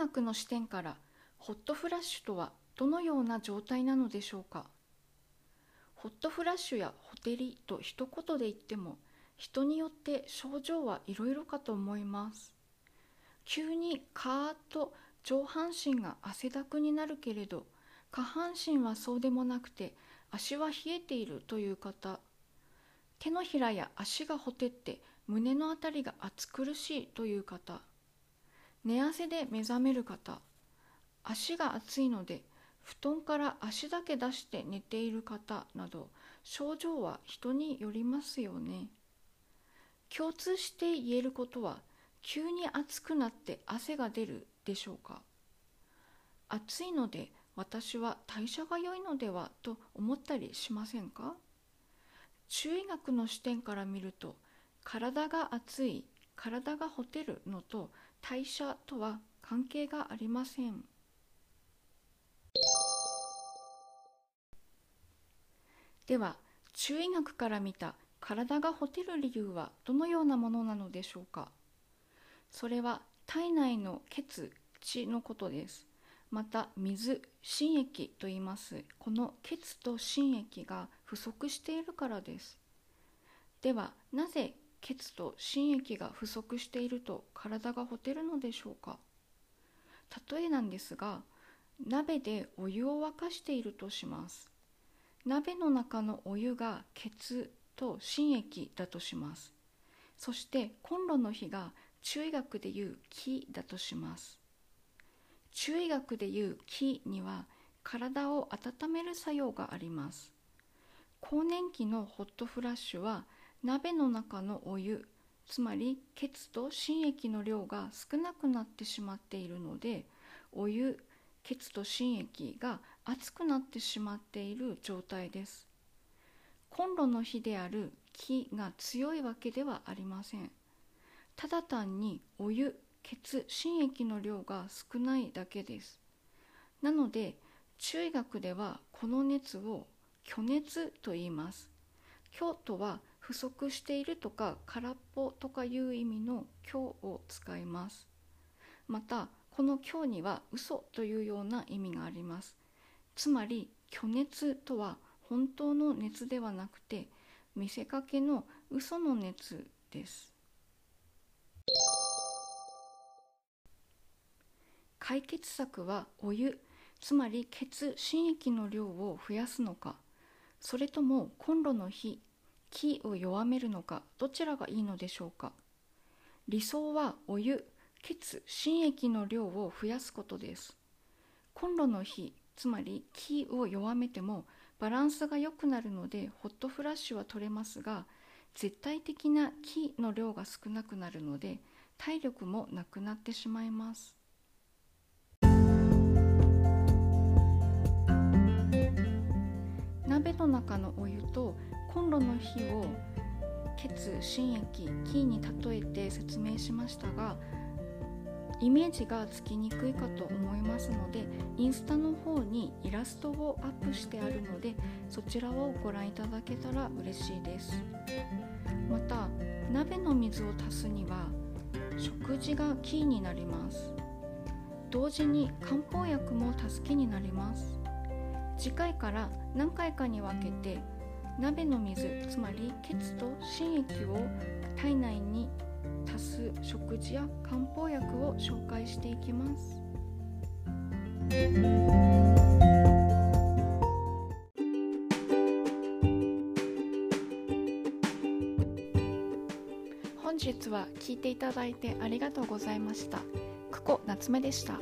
学の視点からホットフラッシュとはどのような状態なのでしょうか？ホットフラッシュやホテリと一言で言っても人によって症状はいろいろかと思います。急にカーッと上半身が汗だくになるけれど下半身はそうでもなくて足は冷えているという方。手のひらや足がほてって胸のあたりが暑苦しいという方。寝汗で目覚める方足が暑いので布団から足だけ出して寝ている方など症状は人によりますよね。共通して言えることは急に暑くなって汗が出るでしょうか。暑いので私は代謝が良いのではと思ったりしませんか。中医学の視点から見ると体が熱い体がほてるのと代謝とは関係がありません。では中医学から見た体がほてる理由はどのようなものなのでしょうか？それは体内の血血のことです。また水心液と言います。この血と心液が不足しているからです。ではなぜ血と心液が不足していると体がほてるのでしょうか？例えなんですが鍋でお湯を沸かしているとします。鍋の中のお湯が血と心液だとします。そしてコンロの火が中医学でいう気だとします。中医学でいう気には体を温める作用があります。更年期のホットフラッシュは鍋の中のお湯つまり血と心液の量が少なくなってしまっているのでお湯血と心液が熱くなってしまっている状態です。コンロの火である気が強いわけではありません。ただ単にお湯血心液の量が少ないだけです。なので中医学ではこの熱を虚熱と言います。虚とは不足しているとか空っぽとかいう意味の虚を使います。またこの虚には嘘というような意味があります。つまり虚熱とは本当の熱ではなくて見せかけの嘘の熱です。解決策はお湯つまり血心液の量を増やすのかそれともコンロの火気を弱めるのかどちらがいいのでしょうか？理想はお湯血心液の量を増やすことです。コンロの火つまり気を弱めてもバランスが良くなるのでホットフラッシュは取れますが絶対的な気の量が少なくなるので体力もなくなってしまいます。鍋の中のお湯とコンロの火を血心液気に例えて説明しましたがイメージがつきにくいかと思いますのでインスタの方にイラストをアップしてあるのでそちらをご覧いただけたら嬉しいです。また鍋の水を足すには食事がキーになります。同時に漢方薬も助けになります。次回から何回かに分けて鍋の水つまり血と心液を体内に足す食事や漢方薬を紹介していきます。本日は聞いていただいてありがとうございました。久保夏目でした。